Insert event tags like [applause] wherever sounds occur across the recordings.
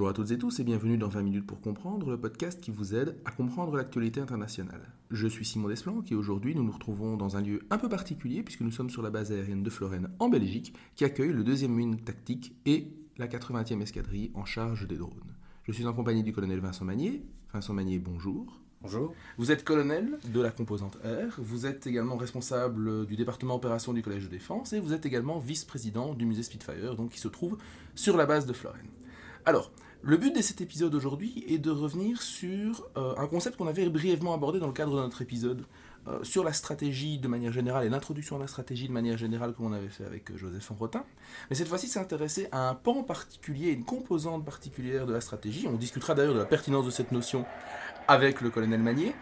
Bonjour à toutes et tous et bienvenue dans 20 minutes pour comprendre, le podcast qui vous aide à comprendre l'actualité internationale. Je suis Simon Desplanques et aujourd'hui nous nous retrouvons dans un lieu un peu particulier puisque nous sommes sur la base aérienne de Florène en Belgique qui accueille le deuxième mine tactique et la 80e escadrille en charge des drones. Je suis en compagnie du colonel Vincent Magnier. Vincent Magnier, bonjour. Bonjour. Vous êtes colonel de la composante R, vous êtes également responsable du département opération du Collège de défense et vous êtes également vice-président du musée Spitfire, donc qui se trouve sur la base de Florène. Alors, le but de cet épisode aujourd'hui est de revenir sur euh, un concept qu'on avait brièvement abordé dans le cadre de notre épisode euh, sur la stratégie de manière générale et l'introduction à la stratégie de manière générale que l'on avait fait avec euh, Joseph Enrotin. Mais cette fois-ci, s'intéresser à un pan particulier, une composante particulière de la stratégie. On discutera d'ailleurs de la pertinence de cette notion avec le colonel Manier,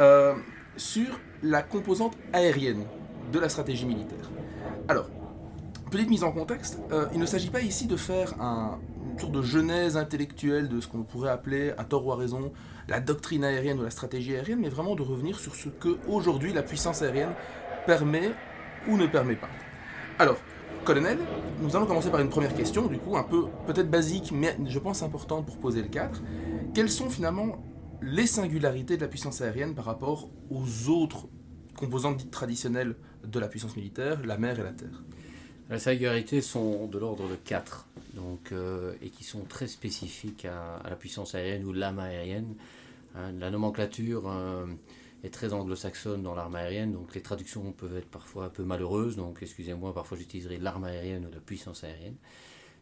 euh, sur la composante aérienne de la stratégie militaire. Alors, petite mise en contexte, il ne s'agit pas ici de faire un, sorte de genèse intellectuelle de ce qu'on pourrait appeler, à tort ou à raison, la doctrine aérienne ou la stratégie aérienne, mais vraiment de revenir sur ce que aujourd'hui la puissance aérienne permet ou ne permet pas. Alors, colonel, nous allons commencer par une première question, du coup, un peu peut-être basique, mais je pense importante pour poser le cadre. Quelles sont finalement les singularités de la puissance aérienne par rapport aux autres composantes dites traditionnelles de la puissance militaire, la mer et la terre? Les singularités sont de l'ordre de 4 donc, euh, et qui sont très spécifiques à, la puissance aérienne ou l'âme aérienne. Hein, la nomenclature euh, est très anglo-saxonne dans l'arme aérienne, donc les traductions peuvent être parfois un peu malheureuses, donc excusez-moi, parfois j'utiliserai l'arme aérienne ou la puissance aérienne.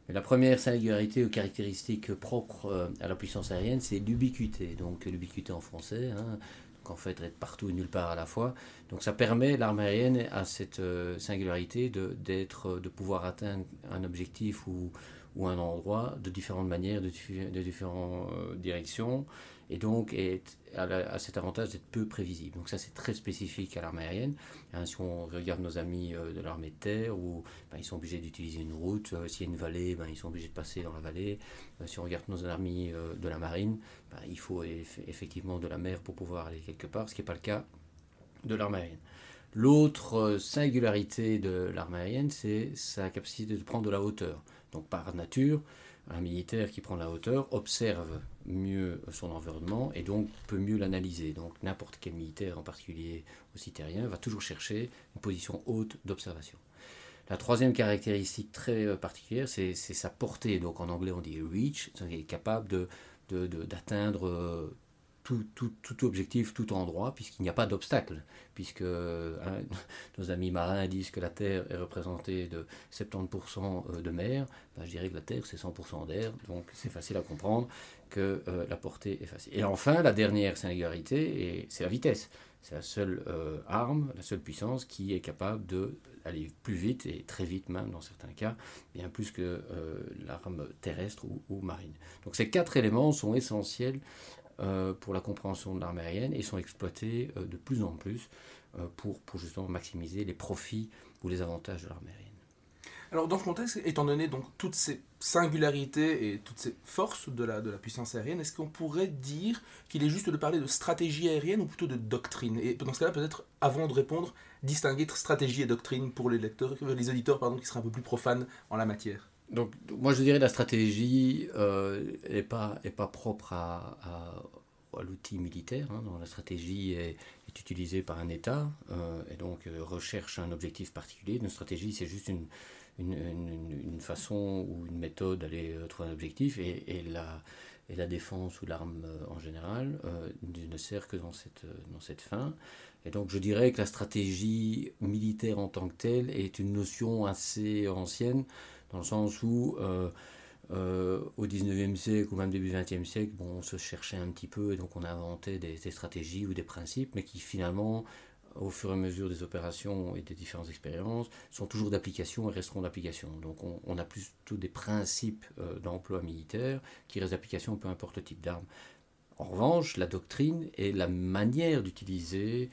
La première singularité ou caractéristique propre euh, à la puissance aérienne, c'est l'ubiquité. Donc l'ubiquité en français, hein, donc en fait être partout et nulle part à la fois. Donc ça permet l'arme aérienne à cette singularité de, d'être, de pouvoir atteindre un objectif ou, ou un endroit de différentes manières, de, diffé- de différentes euh, directions, et donc est, a, cet avantage d'être peu prévisible. Donc ça c'est très spécifique à l'arme aérienne. Hein, si on regarde nos amis euh, de l'armée de terre, où ben, ils sont obligés d'utiliser une route, euh, s'il y a une vallée, ben, ils sont obligés de passer dans la vallée. Si on regarde nos amis de la marine, ben, il faut eff- effectivement de la mer pour pouvoir aller quelque part, ce qui n'est pas le cas de l'arme aérienne. L'autre singularité de l'arme aérienne, c'est sa capacité de prendre de la hauteur. Donc par nature, un militaire qui prend la hauteur observe mieux son environnement et donc peut mieux l'analyser. Donc n'importe quel militaire, en particulier aussi terrien, va toujours chercher une position haute d'observation. La troisième caractéristique très euh, particulière, c'est sa portée. Donc en anglais on dit reach, qu'il est capable d'atteindre euh, tout, objectif, tout endroit, puisqu'il n'y a pas d'obstacle. Puisque hein, [laughs] nos amis marins disent que la Terre est représentée de 70% de mer, ben, je dirais que la Terre c'est 100% d'air, donc c'est facile à comprendre que euh, la portée est facile. Et enfin, la dernière singularité, c'est la vitesse. C'est la seule euh, arme, la seule puissance qui est capable d'aller plus vite, et très vite même dans certains cas, bien plus que euh, l'arme terrestre ou, marine. Donc ces quatre éléments sont essentiels euh, pour la compréhension de l'arme aérienne et sont exploités euh, de plus en plus euh, pour, pour justement maximiser les profits ou les avantages de l'arme aérienne. Alors dans ce contexte, étant donné donc toutes ces singularités et toutes ces forces de la, de la puissance aérienne, est-ce qu'on pourrait dire qu'il est juste de parler de stratégie aérienne ou plutôt de doctrine? Et dans ce cas-là, peut-être, avant de répondre, distinguer stratégie et doctrine pour les lecteurs, euh, les auditeurs pardon, qui seraient un peu plus profanes en la matière. Donc, moi, je dirais la stratégie n'est pas, est pas propre à, à, l'outil militaire. hein. La stratégie est, utilisée par un État euh, et donc euh, recherche un objectif particulier. Une stratégie, c'est juste une, une, façon ou une méthode d'aller euh, trouver un objectif et, et la, et la défense ou l'arme euh, en général euh, ne sert que dans cette, euh, dans cette fin. Et donc je dirais que la stratégie militaire en tant que telle est une notion assez ancienne dans le sens où euh, euh, au 19e siècle ou même début 20e siècle, bon, on se cherchait un petit peu et donc on inventait des, stratégies ou des principes, mais qui finalement, au fur et à mesure des opérations et des différentes expériences, sont toujours d'application et resteront d'application. Donc on, a plutôt des principes euh, d'emploi militaire qui restent d'application peu importe le type d'arme. En revanche, la doctrine est la manière d'utiliser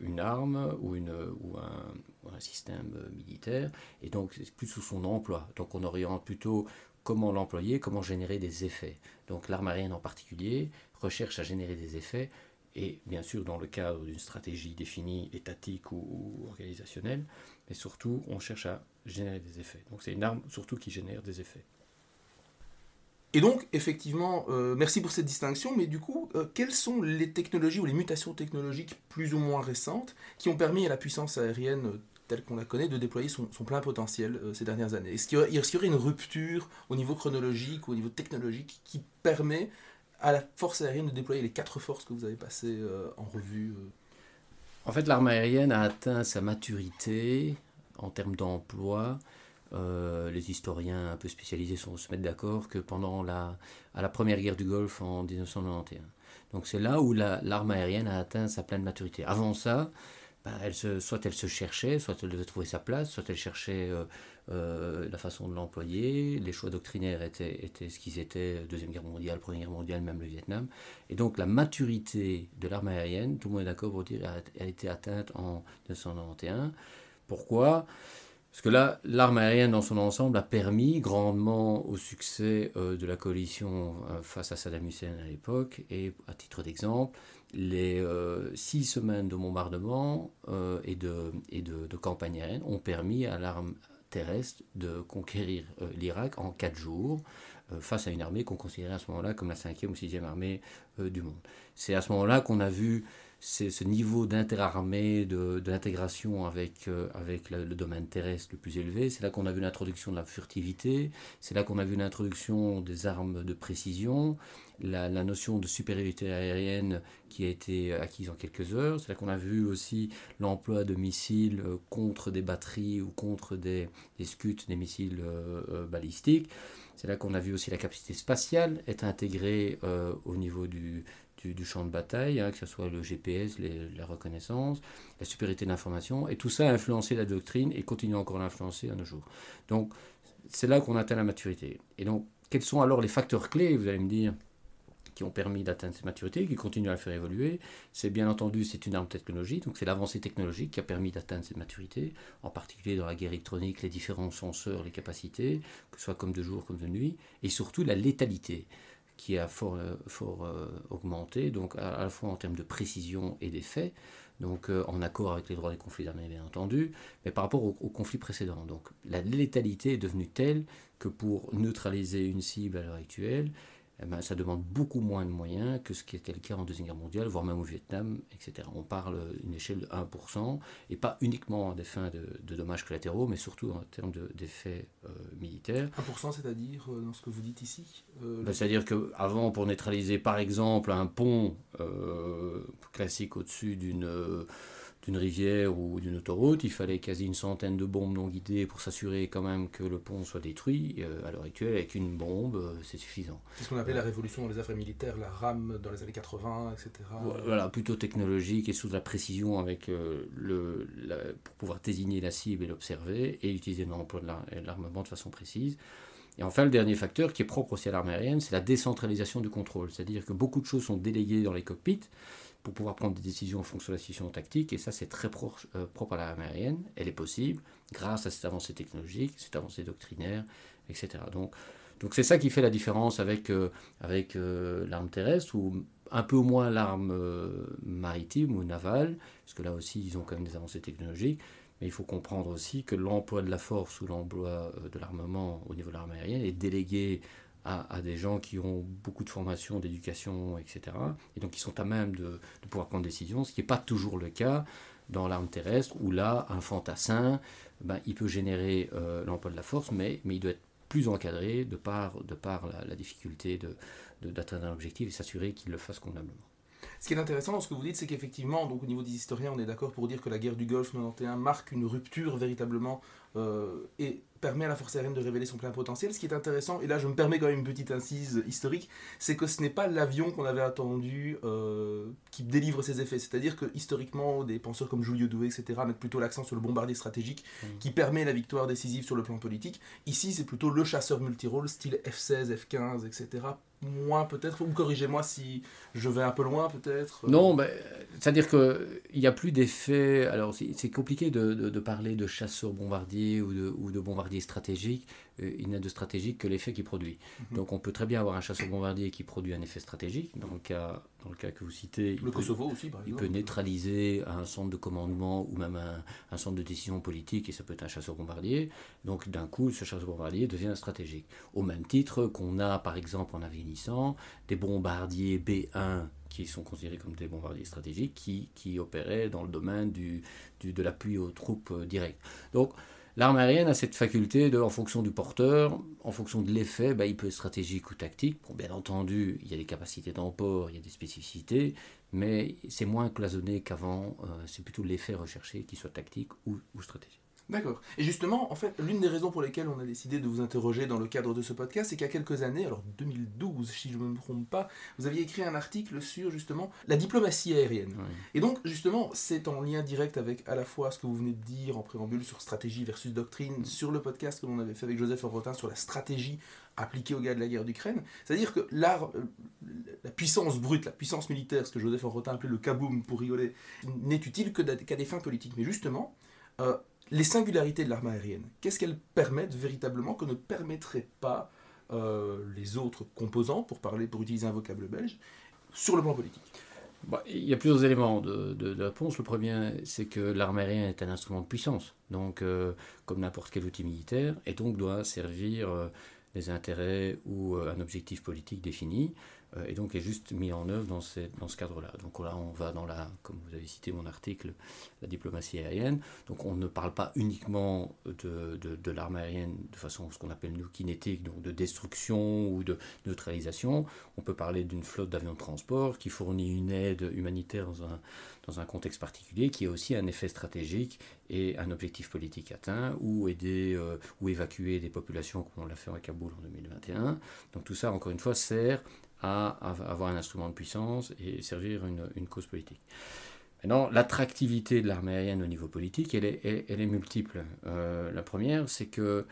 une arme ou, une, ou, un, un système euh, militaire, et donc c'est plus sous son emploi. Donc on oriente plutôt comment l'employer, comment générer des effets. Donc l'arme aérienne en particulier recherche à générer des effets, et bien sûr dans le cadre d'une stratégie définie, étatique ou organisationnelle, mais surtout on cherche à générer des effets. Donc c'est une arme surtout qui génère des effets. Et donc, effectivement, euh, merci pour cette distinction, mais du coup, euh, quelles sont les technologies ou les mutations technologiques plus ou moins récentes qui ont permis à la puissance aérienne euh, telle qu'on la connaît de déployer son, plein potentiel ces dernières années? Est-ce qu'il y, aurait une rupture au niveau chronologique ou au niveau technologique qui permet à la force aérienne de déployer les quatre forces que vous avez passées en revue En fait, l'arme aérienne a atteint sa maturité en termes d'emploi euh, les historiens un peu spécialisés sont, se mettent d'accord que pendant la, à la première guerre du Golfe en 1991. Donc c'est là où l'arme aérienne a atteint sa pleine maturité. Avant ça, bah, elle se, soit elle se cherchait, soit elle devait trouver sa place, soit elle cherchait euh, euh, la façon de l'employer. Les choix doctrinaires étaient, étaient ce qu'ils étaient, Deuxième Guerre mondiale, Première Guerre mondiale, même le Vietnam. Et donc la maturité de l'arme aérienne, tout le monde est d'accord pour dire, a, a été atteinte en 1991. Pourquoi? Parce que là, l'arme aérienne dans son ensemble a permis grandement au succès euh, de la coalition euh, face à Saddam Hussein à l'époque. Et à titre d'exemple, les euh, six semaines de bombardement et, de, de, campagne aérienne ont permis à l'arme terrestre de conquérir l'Irak en quatre jours face à une armée qu'on considérait à ce moment-là comme la cinquième ou sixième armée du monde. C'est à ce moment-là qu'on a vu ce niveau d'interarmée, de, de avec, euh, avec le, domaine terrestre le plus élevé. C'est là qu'on a vu l'introduction de la furtivité, c'est là qu'on a vu l'introduction des armes de précision, la, la, notion de supériorité aérienne qui a été acquise en quelques heures. C'est là qu'on a vu aussi l'emploi de missiles euh, contre des batteries ou contre des, des des missiles euh, balistiques. C'est là qu'on a vu aussi la capacité spatiale être intégrée au niveau du, du, champ de bataille, hein, que ce soit le GPS, la reconnaissance, la supériorité d'information, et tout ça a influencé la doctrine et continue encore à l'influencer à nos jours. Donc, c'est là qu'on atteint la maturité. Et donc, quels sont alors les facteurs clés, vous allez me dire, qui ont permis d'atteindre cette maturité, qui continuent à la faire évoluer? C'est bien entendu, c'est une arme technologique, donc c'est l'avancée technologique qui a permis d'atteindre cette maturité, en particulier dans la guerre électronique, les différents senseurs, les capacités, que ce soit comme de jour, comme de nuit, et surtout la létalité qui a fort, euh, fort euh, augmenté, donc à, la fois en termes de précision et d'effet, donc euh, en accord avec les droits des conflits armés bien entendu, mais par rapport au, au conflit précédent. Donc la létalité est devenue telle que pour neutraliser une cible à l'heure actuelle, eh ben, ça demande beaucoup moins de moyens que ce qui était le cas en Deuxième Guerre mondiale, voire même au Vietnam, etc. On parle d'une échelle de 1%, et pas uniquement à des fins de, dommages collatéraux, mais surtout en termes d'effets euh, militaires. 1% c'est-à-dire euh, dans ce que vous dites ici euh, ben, C'est-à-dire qu'avant, pour neutraliser par exemple un pont classique au-dessus d'une d'une rivière ou d'une autoroute, il fallait quasi une centaine de bombes non guidées pour s'assurer quand même que le pont soit détruit. Euh, à l'heure actuelle, avec une bombe, euh, c'est suffisant. C'est ce qu'on appelle la révolution dans les affaires militaires, la RAM dans les années 80, etc. Voilà, plutôt technologique et sous la précision avec euh, le, pour pouvoir désigner la cible et l'observer et utiliser l'emploi de l'armement de façon précise. Et enfin, le dernier facteur qui est propre aussi à l'armée aérienne, c'est la décentralisation du contrôle. C'est-à-dire que beaucoup de choses sont déléguées dans les cockpits pour pouvoir prendre des décisions en fonction de la situation tactique. Et ça, c'est très euh, propre à l'armée aérienne. Elle est possible grâce à cette avancée technologique, cette avancée doctrinaire, etc. Donc, donc c'est ça qui fait la différence avec, euh, avec euh, l'arme terrestre ou un peu moins l'arme maritime ou navale, parce que là aussi, ils ont quand même des avancées technologiques. Mais il faut comprendre aussi que l'emploi de la force ou l'emploi de l'armement au niveau de l'armée aérienne est délégué à, des gens qui ont beaucoup de formation, d'éducation, etc. Et donc qui sont à même de, pouvoir prendre des décisions, ce qui n'est pas toujours le cas dans l'arme terrestre, où là, un fantassin, ben, il peut générer euh, l'emploi de la force, mais, mais il doit être plus encadré de par, de par la, difficulté d'atteindre de, un objectif et s'assurer qu'il le fasse convenablement. Ce qui est intéressant dans ce que vous dites, c'est qu'effectivement, donc au niveau des historiens, on est d'accord pour dire que la guerre du Golfe 91 marque une rupture véritablement et permet à la force aérienne de révéler son plein potentiel. Ce qui est intéressant, et là je me permets quand même une petite incise historique, c'est que ce n'est pas l'avion qu'on avait attendu euh, qui délivre ses effets. C'est-à-dire que historiquement, des penseurs comme Julio Doué, etc., mettent plutôt l'accent sur le bombardier stratégique mmh. qui permet la victoire décisive sur le plan politique. Ici, c'est plutôt le chasseur multirôle, style F-16, F-15, etc., moins peut-être, ou corrigez-moi si je vais un peu loin peut-être. Non, ben, c'est-à-dire qu'il n'y a plus d'effet. Alors c'est compliqué de, de, parler de chasseur bombardier bombardier ou de, ou de bombardier stratégique, euh, il n'a de stratégique que l'effet qu'il produit. Mhm. Donc on peut très bien avoir un chasseur bombardier qui produit un effet stratégique. Dans le cas, dans le cas que vous citez, le il, Kosovo peut, aussi, par il peut neutraliser un centre de commandement ou même un, un, centre de décision politique, et ça peut être un chasseur bombardier. Donc d'un coup, ce chasseur bombardier devient stratégique. Au même titre qu'on a, par exemple, en Afghanistan, des bombardiers B1 qui sont considérés comme des bombardiers stratégiques, qui, qui opéraient dans le domaine du, du de l'appui aux troupes euh, directes. Donc, l'arme aérienne a cette faculté de, en fonction du porteur, en fonction de l'effet, bah, il peut être stratégique ou tactique. Bien entendu, il y a des capacités d'emport, il y a des spécificités, mais c'est moins cloisonné qu'avant. Euh, c'est plutôt l'effet recherché qui soit tactique ou stratégique. D'accord. Et justement, en fait, l'une des raisons pour lesquelles on a décidé de vous interroger dans le cadre de ce podcast, c'est qu'il y a quelques années, alors 2012 si je ne me trompe pas, vous aviez écrit un article sur justement la diplomatie aérienne. Et donc, justement, c'est en lien direct avec à la fois ce que vous venez de dire en préambule sur stratégie versus doctrine, sur le podcast que l'on avait fait avec Joseph Orrotin sur la stratégie appliquée aux gars de la guerre d'Ukraine. C'est-à-dire que l'art, euh, la puissance brute, la puissance militaire, ce que Joseph Orrotin appelait le kaboom pour rigoler, n'est utile que qu'à des fins politiques. Mais justement, euh, les singularités de l'arme aérienne, qu'est-ce qu'elles permettent véritablement que ne permettraient pas euh, les autres composants, pour parler, pour utiliser un vocable belge, sur le plan politique? Bah, il y a plusieurs éléments de, réponse. Le premier, c'est que l'arme aérienne est un instrument de puissance, donc euh, comme n'importe quel outil militaire, et donc doit servir euh, des intérêts ou un objectif politique défini. Euh, et donc est juste mis en œuvre dans, dans ce cadre-là. Donc là, on va dans la, comme vous avez cité mon article, la diplomatie aérienne. Donc on ne parle pas uniquement de, de, de l'arme aérienne de façon ce qu'on appelle nous kinétique, donc de destruction ou de neutralisation. On peut parler d'une flotte d'avions de transport qui fournit une aide humanitaire dans un, dans un contexte particulier, qui a aussi un effet stratégique et un objectif politique atteint, ou aider euh, ou évacuer des populations comme on l'a fait à Kaboul en 2021. Donc tout ça, encore une fois, sert à avoir un instrument de puissance et servir une, cause politique. Maintenant, l'attractivité de l'armée aérienne au niveau politique, elle est, multiple. Euh, la première, c'est que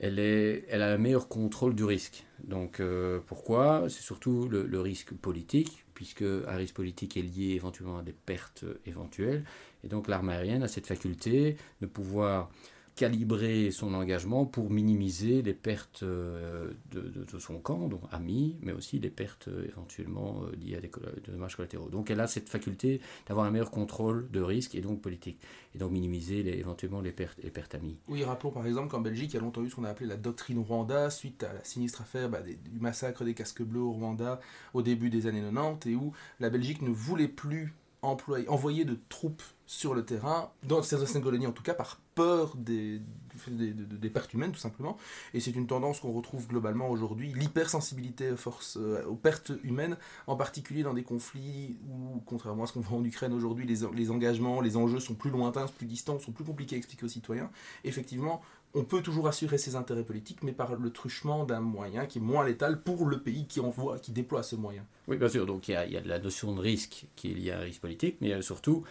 elle a un meilleur contrôle du risque. Donc euh, pourquoi? C'est surtout le, le, risque politique, puisque un risque politique est lié éventuellement à des pertes éventuelles. Et donc l'armée aérienne a cette faculté de pouvoir calibrer son engagement pour minimiser les pertes euh, de, son camp, donc amis, mais aussi les pertes euh, éventuellement euh, liées à des dommages collatéraux. Donc elle a cette faculté d'avoir un meilleur contrôle de risque et donc politique, et donc minimiser les, éventuellement les pertes, les pertes amies. Oui, rappelons par exemple qu'en Belgique, il y a longtemps eu ce qu'on a appelé la doctrine Rwanda, suite à la sinistre affaire bah, du massacre des casques bleus au Rwanda au début des années 90, et où la Belgique ne voulait plus employer, envoyer de troupes sur le terrain, dans ces anciennes colonies en tout cas, par peur des, des, pertes humaines tout simplement. Et c'est une tendance qu'on retrouve globalement aujourd'hui, l'hypersensibilité euh, aux pertes humaines, en particulier dans des conflits où, contrairement à ce qu'on voit en Ukraine aujourd'hui, les, les, engagements, les enjeux sont plus lointains, plus distants, sont plus compliqués à expliquer aux citoyens. Effectivement, on peut toujours assurer ses intérêts politiques, mais par le truchement d'un moyen qui est moins létal pour le pays qui envoie, qui déploie ce moyen. Oui, bien sûr. Donc il y a, y a de la notion de risque qui est liée à un risque politique, mais il y a surtout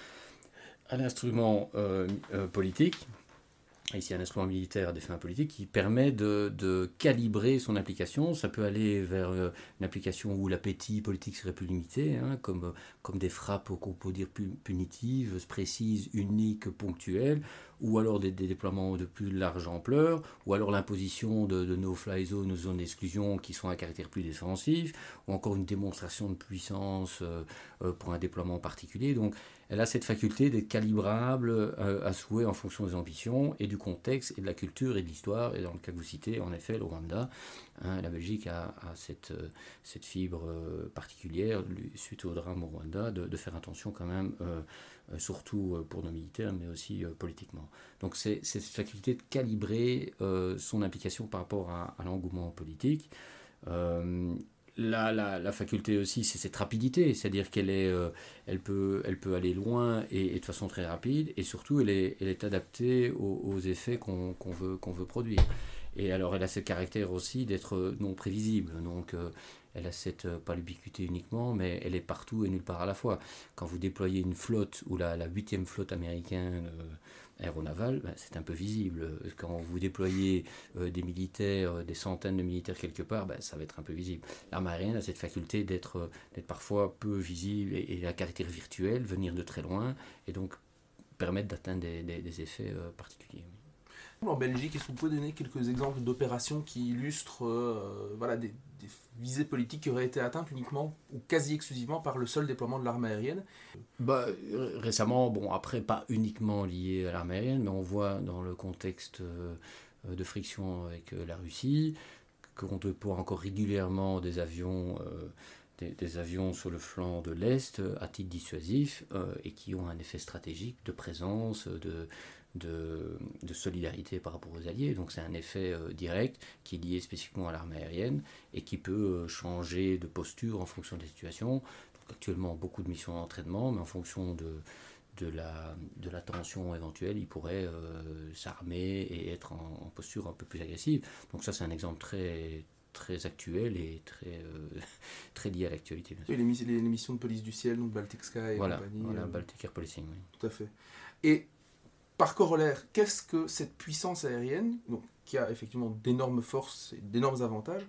un instrument euh, euh, politique, ici un instrument militaire à des fins politiques, qui permet de, calibrer son application. Ça peut aller vers euh, une application où l'appétit politique serait plus limité, hein, comme, comme des frappes qu'on peut dire punitives, précises, uniques, ponctuelles, ou alors des, déploiements de plus large ampleur, ou alors l'imposition de, de no-fly zones, zones d'exclusion qui sont à caractère plus défensif, ou encore une démonstration de puissance pour un déploiement particulier. Donc elle a cette faculté d'être calibrable euh, à souhait en fonction des ambitions et du contexte et de la culture et de l'histoire. Et dans le cas que vous citez, en effet, le Rwanda, hein, la Belgique a, cette, euh, cette fibre euh, particulière, suite au drame au Rwanda, de, faire attention quand même, surtout pour nos militaires, mais aussi politiquement. Donc c'est cette faculté de calibrer son implication par rapport à l'engouement politique la, faculté aussi, c'est cette rapidité, c'est-à-dire qu'elle est, euh, elle peut, elle peut aller loin et, de façon très rapide, et surtout elle est, elle est adaptée aux, effets qu'on veut, veut produire. Et alors elle a ce caractère aussi d'être non prévisible, donc euh, elle a cette, euh, pas l'ubiquité uniquement, mais elle est partout et nulle part à la fois. Quand vous déployez une flotte, ou la huitième flotte américaine aéronaval, ben, c'est un peu visible. Quand vous déployez euh, des militaires, euh, des centaines de militaires quelque part, ben, ça va être un peu visible. L'arme aérienne a cette faculté d'être euh, parfois peu visible et, à caractère virtuel, venir de très loin, et donc permettre d'atteindre des, des, effets particuliers. En Belgique, est-ce que vous pouvez donner quelques exemples d'opérations qui illustrent voilà, des, visées politiques qui auraient été atteintes uniquement ou quasi exclusivement par le seul déploiement de l'arme aérienne. Bah, Récemment, bon, après, pas uniquement lié à l'arme aérienne, mais on voit dans le contexte de friction avec la Russie qu'on déploie encore régulièrement des avions des, avions sur le flanc de l'Est euh, à titre dissuasif euh, et qui ont un effet stratégique de présence, de, de, solidarité par rapport aux alliés. Donc c'est un effet euh, direct qui est lié spécifiquement à l'armée aérienne et qui peut changer de posture en fonction des situations. Donc actuellement beaucoup de missions d'entraînement, mais en fonction de, de la, de la tension éventuelle, il pourrait s'armer et être en, en, posture un peu plus agressive. Donc ça c'est un exemple très très actuel et très, euh, [laughs] très lié à l'actualité. Oui, les, les, missions de police du ciel, donc Baltic Sky et voilà, compagnie. Voilà, euh, Baltic Air Policing, oui. Tout à fait. Et par corollaire, qu'est-ce que cette puissance aérienne, qui a effectivement d'énormes forces et d'énormes avantages,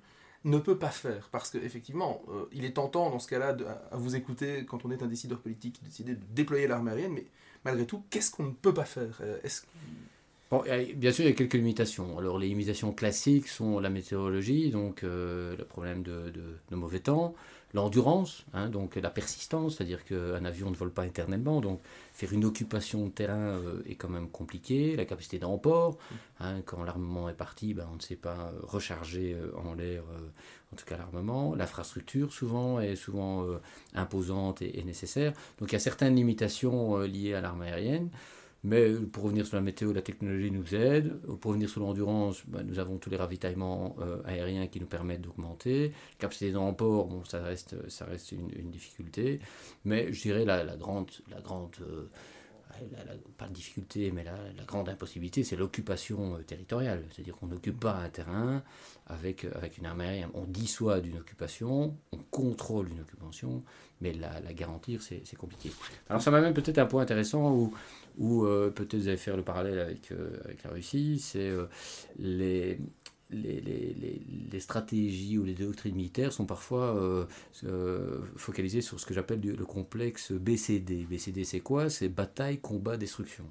ne peut pas faire? Parce qu'effectivement, euh, il est tentant dans ce cas-là à vous écouter quand on est un décideur politique, de décider de déployer l'armée aérienne, mais malgré tout, qu'est-ce qu'on ne peut pas faire? Est-ce bien sûr, il y a quelques limitations. Alors, les limitations classiques sont la météorologie, donc euh, le problème de, mauvais temps, l'endurance, hein, donc la persistance, c'est-à-dire qu'un avion ne vole pas éternellement, donc faire une occupation de terrain euh, est quand même compliqué, la capacité d'emport, hein, quand l'armement est parti, ben, on ne sait pas recharger euh, en l'air, en tout cas l'armement, l'infrastructure souvent est souvent imposante et, et, nécessaire, donc il y a certaines limitations liées à l'arme aérienne. Mais pour revenir sur la météo, la technologie nous aide. Pour revenir sur l'endurance, bah, nous avons tous les ravitaillements euh, aériens qui nous permettent d'augmenter. Capacité d'emport, bon, ça reste, ça reste une, difficulté. Mais je dirais la, la grande, la grande euh, pas de difficulté, mais la, grande impossibilité, c'est l'occupation euh, territoriale. C'est-à-dire qu'on n'occupe pas un terrain avec, avec une armée aérienne. On dissoit d'une occupation, on contrôle une occupation, mais la, la garantir, c'est compliqué. Alors ça m'amène peut-être un point intéressant où ou euh, peut-être vous allez faire le parallèle avec, euh, avec la Russie, c'est euh, les, les, les, les, stratégies ou les doctrines militaires sont parfois focalisées sur ce que j'appelle le complexe BCD. BCD, c'est quoi? C'est bataille, combat, destruction.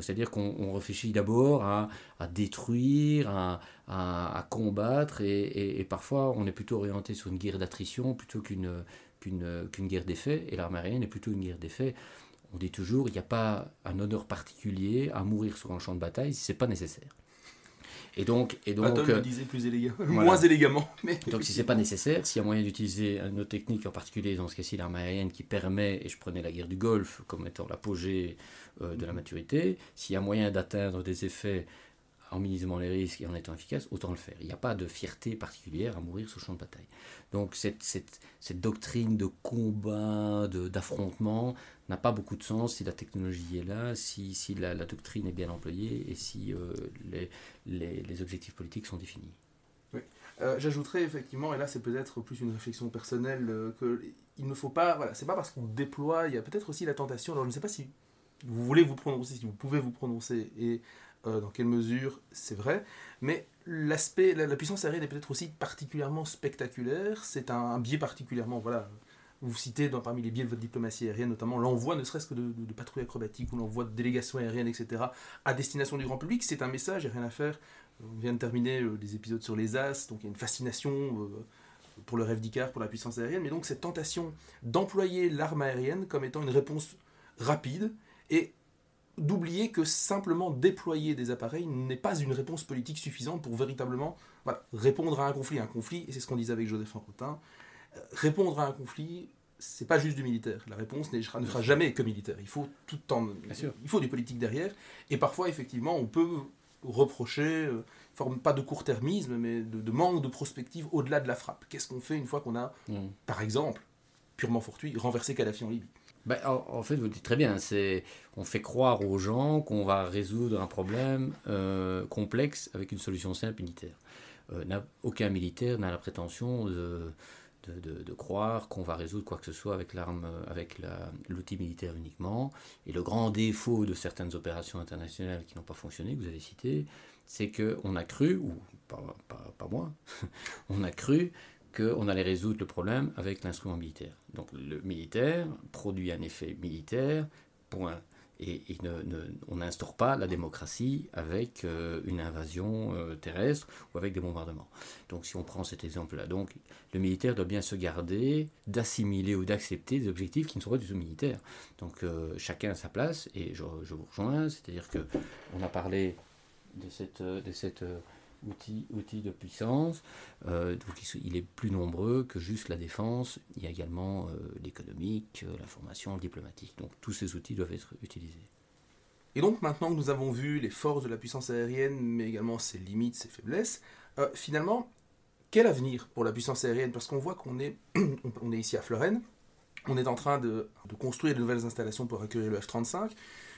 C'est-à-dire qu'on réfléchit d'abord à, à, détruire, à, à, combattre, et, et, parfois on est plutôt orienté sur une guerre d'attrition plutôt qu'une qu'une guerre d'effet, et l'armée aérienne est plutôt une guerre d'effet on dit toujours, il n'y a pas un honneur particulier à mourir sur un champ de bataille si ce n'est pas nécessaire. Et donc, et donc, le disait plus moins élégamment. Mais donc, si c'est pas nécessaire, s'il y a moyen d'utiliser une autre technique, en particulier dans ce cas-ci l'arme aérienne, qui permet, et je prenais la guerre du Golfe comme étant l'apogée euh, de la maturité, s'il y a moyen d'atteindre des effets en minimisant les risques et en étant efficace, autant le faire. Il n'y a pas de fierté particulière à mourir sur le champ de bataille. Donc cette, cette, doctrine de combat, d'affrontement, n'a pas beaucoup de sens si la technologie est là, si, si la, doctrine est bien employée et si euh, les, les, les, objectifs politiques sont définis. Oui. Euh, J'ajouterais effectivement, et là c'est peut-être plus une réflexion personnelle, euh, que il ne faut pas, voilà, c'est pas parce qu'on déploie, il y a peut-être aussi la tentation, alors je ne sais pas si vous voulez vous prononcer, si vous pouvez vous prononcer, et euh, dans quelle mesure c'est vrai, mais l'aspect, la, puissance aérienne est peut-être aussi particulièrement spectaculaire, c'est un, biais particulièrement, voilà, vous citez parmi les biais de votre diplomatie aérienne, notamment l'envoi ne serait-ce que de, patrouilles acrobatiques ou l'envoi de délégations aériennes, etc., à destination du grand public, c'est un message, il n'y a rien à faire. On vient de terminer euh, des épisodes sur les As, donc il y a une fascination euh, pour le rêve d'Icare, pour la puissance aérienne, mais donc cette tentation d'employer l'arme aérienne comme étant une réponse rapide et d'oublier que simplement déployer des appareils n'est pas une réponse politique suffisante pour véritablement répondre à un conflit. Un conflit, et c'est ce qu'on disait avec Joseph Rotin, euh, répondre à un conflit, c'est pas juste du militaire. La réponse ne sera jamais que militaire. Il faut tout temps, il faut du politique derrière. Et parfois, effectivement, on peut reprocher, euh, forme pas de court-termisme, mais de, manque de prospective au-delà de la frappe. Qu'est-ce qu'on fait une fois qu'on a, mm. par exemple, purement fortuit, renversé Kadhafi en Libye? Ben, en, fait, vous dites très bien, on fait croire aux gens qu'on va résoudre un problème euh, complexe avec une solution simple militaire. Euh, aucun militaire n'a la prétention de, croire qu'on va résoudre quoi que ce soit avec l'arme, avec l'outil militaire uniquement. Et le grand défaut de certaines opérations internationales qui n'ont pas fonctionné, que vous avez cité, c'est qu'on a cru, ou pas, pas, pas moi, [laughs] on a cru qu'on allait résoudre le problème avec l'instrument militaire. Donc le militaire produit un effet militaire, point. Et, on n'instaure pas la démocratie avec euh, une invasion euh, terrestre ou avec des bombardements. Donc si on prend cet exemple-là, donc le militaire doit bien se garder d'assimiler ou d'accepter des objectifs qui ne sont pas du tout militaires. Donc chacun a sa place et je, vous rejoins, c'est-à-dire que on a parlé de cette, de cette outil, outil de puissance. Euh, donc il est plus nombreux que juste la défense. Il y a également euh, l'économique, euh, l'information, le diplomatique. Donc tous ces outils doivent être utilisés. Et donc maintenant que nous avons vu les forces de la puissance aérienne, mais également ses limites, ses faiblesses, finalement, quel avenir pour la puissance aérienne? Parce qu'on voit qu'on est, [clears throat] on est ici à Florène, on est en train de, de, construire de nouvelles installations pour accueillir le F-35,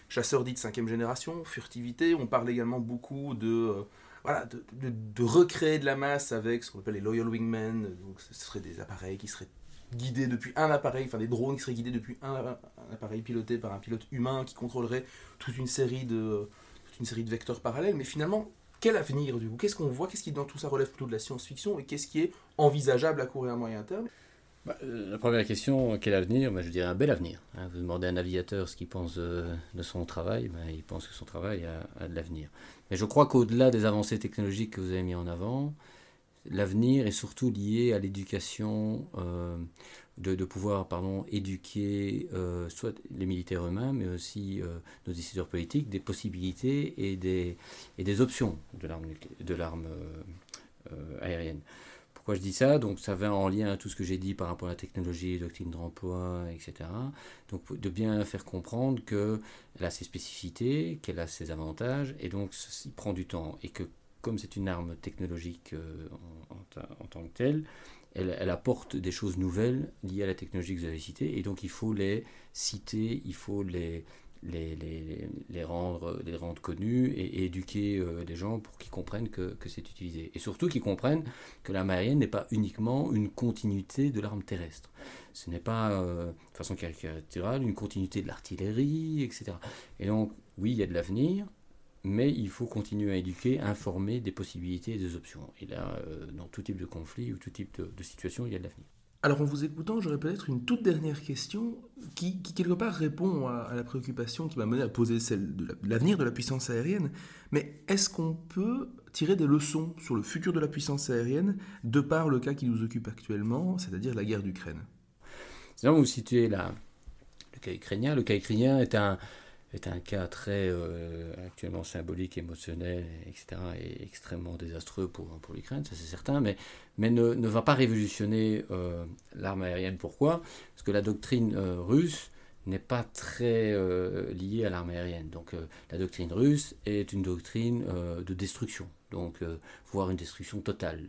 chasseur dit de cinquième génération, furtivité, on parle également beaucoup de voilà, de, recréer de la masse avec ce qu'on appelle les loyal wingmen. Donc, ce seraient des appareils qui seraient guidés depuis un appareil, enfin des drones qui seraient guidés depuis un, appareil piloté par un pilote humain qui contrôlerait toute une série de, toute une série de vecteurs parallèles. Mais finalement, quel avenir du coup? Qu'est-ce qu'on voit? Qu'est-ce qui dans tout ça relève plutôt de la science-fiction? Et qu'est-ce qui est envisageable à court et à moyen terme? Bah, euh, la première question, quel avenir? Bah, Je dirais un bel avenir. Hein. vous demandez à un navigateur ce qu'il pense de, son travail, bah, il pense que son travail a, de l'avenir. Mais je crois qu'au-delà des avancées technologiques que vous avez mis en avant, l'avenir est surtout lié à l'éducation, euh, de, pouvoir pardon, éduquer euh, soit les militaires eux-mêmes, mais aussi nos décideurs politiques, des possibilités et des, et des options de l'arme aérienne. Pourquoi je dis ça Donc ça va en lien à tout ce que j'ai dit par rapport à la technologie, doctrine d'emploi, etc. Donc de bien faire comprendre qu'elle a ses spécificités, qu'elle a ses avantages, et donc il prend du temps. Et que comme c'est une arme technologique euh, en, tant que telle, elle, elle, apporte des choses nouvelles liées à la technologie que vous avez citée, et donc il faut les citer, il faut les, les, les, les, rendre, les rendre connus et, éduquer euh, les gens pour qu'ils comprennent que, que c'est utilisé. Et surtout qu'ils comprennent que l'arme aérienne n'est pas uniquement une continuité de l'arme terrestre. Ce n'est pas, euh, de façon caricaturale, une continuité de l'artillerie, etc. Et donc, oui, il y a de l'avenir, mais il faut continuer à éduquer, informer des possibilités et des options. Et là, euh, dans tout type de conflit ou tout type de situation, il y a de l'avenir. Alors en vous écoutant, j'aurais peut-être une toute dernière question qui, quelque part répond à, la préoccupation qui m'a mené à poser celle de l'avenir de la puissance aérienne. Mais est-ce qu'on peut tirer des leçons sur le futur de la puissance aérienne de par le cas qui nous occupe actuellement, c'est-à-dire la guerre d'Ukraine? Où vous situez le cas ukrainien. Le cas ukrainien est un, est un cas très euh, actuellement symbolique, émotionnel, etc., et extrêmement désastreux pour, pour l'Ukraine, ça c'est certain, mais, mais ne, ne va pas révolutionner euh, l'arme aérienne. Pourquoi? Parce que la doctrine euh, russe n'est pas très liée à l'arme aérienne. Donc la doctrine russe est une doctrine de destruction, donc voire une destruction totale.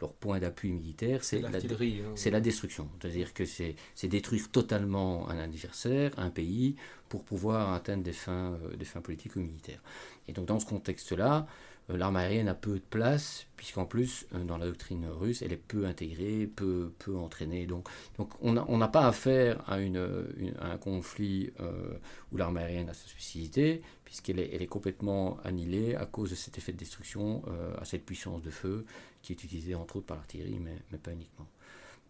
Leur point d'appui militaire, c'est la, hein. la, destruction. C'est-à-dire que c'est détruire totalement un adversaire, un pays, pour pouvoir atteindre des fins, euh, des fins politiques ou militaires. Et donc dans ce contexte-là, euh, l'arme aérienne a peu de place, puisqu'en plus, euh, dans la doctrine russe, elle est peu intégrée, peu, peu entraînée. Donc, donc on n'a pas affaire à, une, un conflit où l'arme aérienne a sa spécificité, puisqu'elle est, elle est complètement annihilée à cause de cet effet de destruction, à cette puissance de feu qui est utilisée entre autres par l'artillerie, mais, mais, pas uniquement.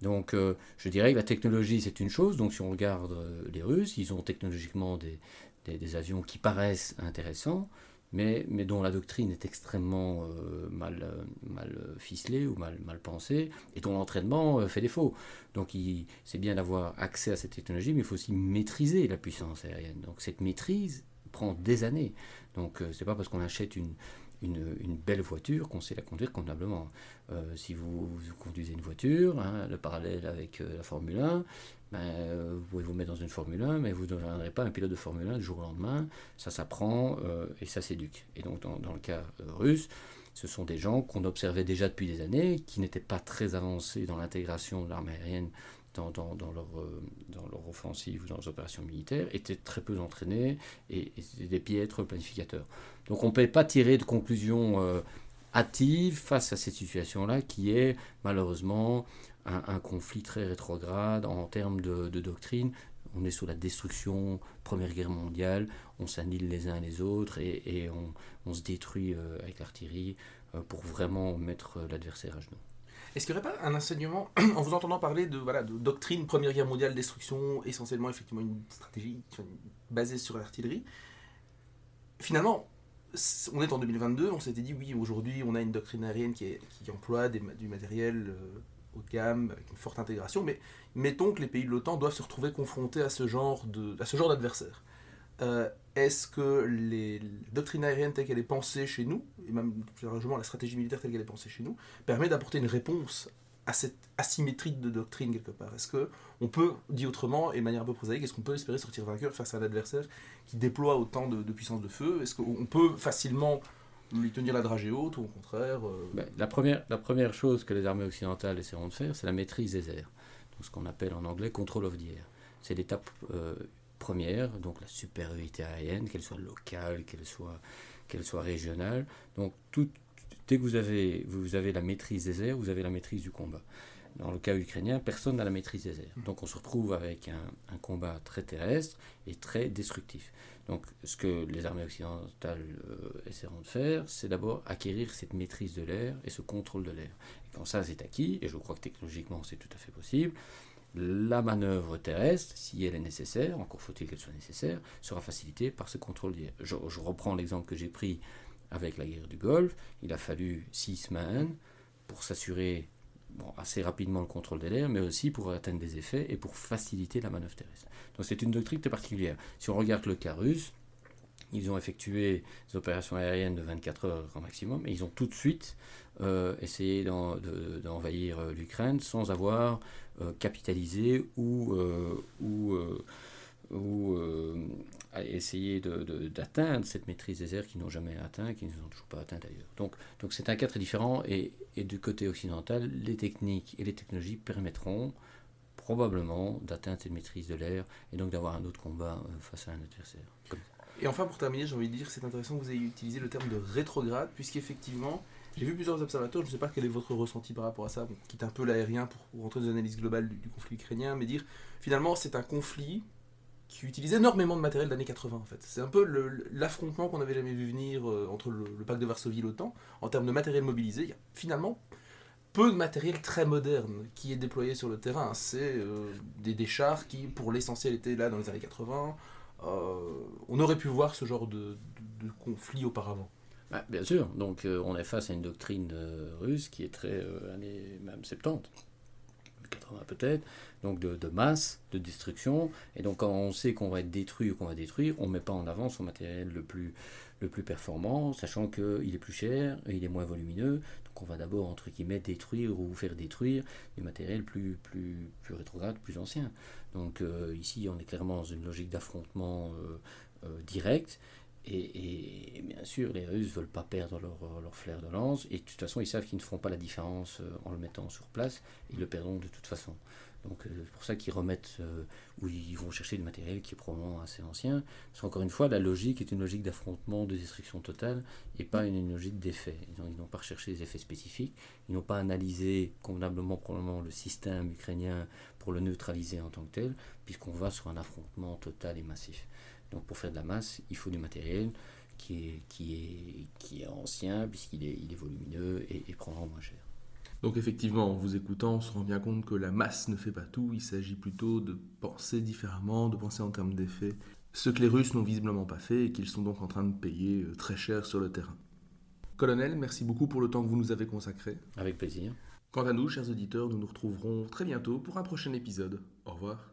Donc je dirais que la technologie, c'est une chose. Donc si on regarde les Russes, ils ont technologiquement des, des, avions qui paraissent intéressants mais, mais dont la doctrine est extrêmement euh, mal, euh, mal ficelée ou mal, mal pensée, et dont l'entraînement euh, fait défaut. Donc c'est bien d'avoir accès à cette technologie, mais il faut aussi maîtriser la puissance aérienne. Donc cette maîtrise prend des années. Donc c'est pas parce qu'on achète une, une, belle voiture qu'on sait la conduire convenablement. si vous, conduisez une voiture, hein, le parallèle avec la Formule 1, ben, euh, vous pouvez vous mettre dans une Formule 1, mais vous ne deviendrez pas un pilote de Formule 1 du jour au lendemain. Ça s'apprend euh, et ça s'éduque. Et donc dans, dans le cas euh, russe, ce sont des gens qu'on observait déjà depuis des années, qui n'étaient pas très avancés dans l'intégration de l'armée aérienne dans, dans, leur, dans leur offensive ou dans leurs opérations militaires, étaient très peu entraînés et, et des piètres planificateurs. Donc on ne peut pas tirer de conclusions hâtives face à cette situation-là qui est malheureusement un, conflit très rétrograde en termes de, doctrine. On est sous la destruction, Première Guerre mondiale, on s'annule les uns les autres et, on, se détruit euh, avec l'artillerie euh, pour vraiment mettre l'adversaire à genoux. Est-ce qu'il n'y aurait pas un enseignement, [clears throat] en vous entendant parler de, voilà, de doctrine Première Guerre mondiale, destruction, essentiellement effectivement une stratégie basée sur l'artillerie, finalement, on est en 2022, on s'était dit oui, aujourd'hui on a une doctrine aérienne qui, qui emploie du matériel euh, haut de gamme, avec une forte intégration, mais mettons que les pays de l'OTAN doivent se retrouver confrontés à ce genre d'adversaire. Euh, est-ce que les, doctrines aériennes telles qu'elle est pensée chez nous, et même plus largement la stratégie militaire telle qu'elle est pensée chez nous, permet d'apporter une réponse à cette asymétrie de doctrine quelque part? Est-ce que on peut, dit autrement, et de manière un peu prosaïque, est-ce qu'on peut espérer sortir vainqueur face à un adversaire qui déploie autant de, puissance de feu? Est-ce qu'on peut facilement lui tenir la dragée haute ou au contraire euh, ben, la, première, chose que les armées occidentales essaieront de faire, c'est la maîtrise des airs. Donc, ce qu'on appelle en anglais control of the air. C'est l'étape euh, première, donc la supériorité aérienne, qu'elle soit locale, qu'elle soit, qu'elle soit régionale. Donc dès que vous avez, vous avez la maîtrise des airs, vous avez la maîtrise du combat. Dans le cas ukrainien, personne n'a la maîtrise des airs. Donc on se retrouve avec un, combat très terrestre et très destructif. Donc ce que les armées occidentales euh, essaieront de faire, c'est d'abord acquérir cette maîtrise de l'air et ce contrôle de l'air. Et quand ça c'est acquis, et je crois que technologiquement c'est tout à fait possible, la manœuvre terrestre, si elle est nécessaire, encore faut-il qu'elle soit nécessaire, sera facilitée par ce contrôle d'air. Je, reprends l'exemple que j'ai pris avec la guerre du Golfe. Il a fallu six semaines pour s'assurer assez rapidement le contrôle de l'air, mais aussi pour atteindre des effets et pour faciliter la manœuvre terrestre. Donc c'est une doctrine très particulière. Si on regarde le cas russe, ils ont effectué des opérations aériennes de 24 heures au maximum, et ils ont tout de suite euh, essayé d'envahir euh, l'Ukraine sans avoir euh, capitalisé ou, ou essayé d'atteindre cette maîtrise des airs qu'ils n'ont jamais atteint, qu'ils n'ont toujours pas atteint d'ailleurs. Donc c'est un cas très différent, et du côté occidental, les techniques et les technologies permettront probablement d'atteindre cette maîtrise de l'air et donc d'avoir un autre combat face à un adversaire. Et enfin, pour terminer, j'ai envie de dire c'est intéressant que vous ayez utilisé le terme de rétrograde, puisqu'effectivement, j'ai vu plusieurs observateurs, je ne sais pas quel est votre ressenti par rapport à ça, quitte un peu l'aérien pour, rentrer dans une analyse globale du, conflit ukrainien, mais dire finalement c'est un conflit qui utilise énormément de matériel d'années 80 en fait. C'est un peu l'affrontement qu'on n'avait jamais vu venir euh, entre le, pacte de Varsovie et l'OTAN. En termes de matériel mobilisé, il y a finalement peu de matériel très moderne qui est déployé sur le terrain. C'est euh, des, des, qui, pour l'essentiel, étaient là dans les années 80, euh, on aurait pu voir ce genre de, conflit auparavant. Bah, bien sûr, donc euh, on est face à une doctrine euh, russe qui est très année même 70. 80 peut-être, donc de, masse, de destruction. Et donc quand on sait qu'on va être détruit ou qu'on va détruire, on ne met pas en avant son matériel le plus, le plus performant, sachant qu'il est plus cher, il est moins volumineux. Donc on va d'abord, entre guillemets, détruire ou faire détruire des matériels plus, plus, plus rétrogrades, plus anciens. Donc euh, ici, on est clairement dans une logique d'affrontement euh, euh, direct. Et, bien sûr, les Russes ne veulent pas perdre leur, leur, flair de lance. Et de toute façon, ils savent qu'ils ne feront pas la différence en le mettant sur place. Ils le perdront de toute façon. Donc c'est pour ça qu'ils remettent, ou ils vont chercher du matériel qui est probablement assez ancien. Parce qu'encore une fois, la logique est une logique d'affrontement, de destruction totale, et pas une, logique d'effet. Ils n'ont pas recherché des effets spécifiques, ils n'ont pas analysé convenablement probablement le système ukrainien pour le neutraliser en tant que tel, puisqu'on va sur un affrontement total et massif. Donc pour faire de la masse, il faut du matériel qui est, qui est, qui est ancien, puisqu'il est, il est volumineux et, et prendra moins cher. Donc effectivement, en vous écoutant, on se rend bien compte que la masse ne fait pas tout, il s'agit plutôt de penser différemment, de penser en termes d'effets, ce que les Russes n'ont visiblement pas fait et qu'ils sont donc en train de payer euh, très cher sur le terrain. Colonel, merci beaucoup pour le temps que vous nous avez consacré. Avec plaisir. Quant à nous, chers auditeurs, nous nous retrouverons très bientôt pour un prochain épisode. Au revoir.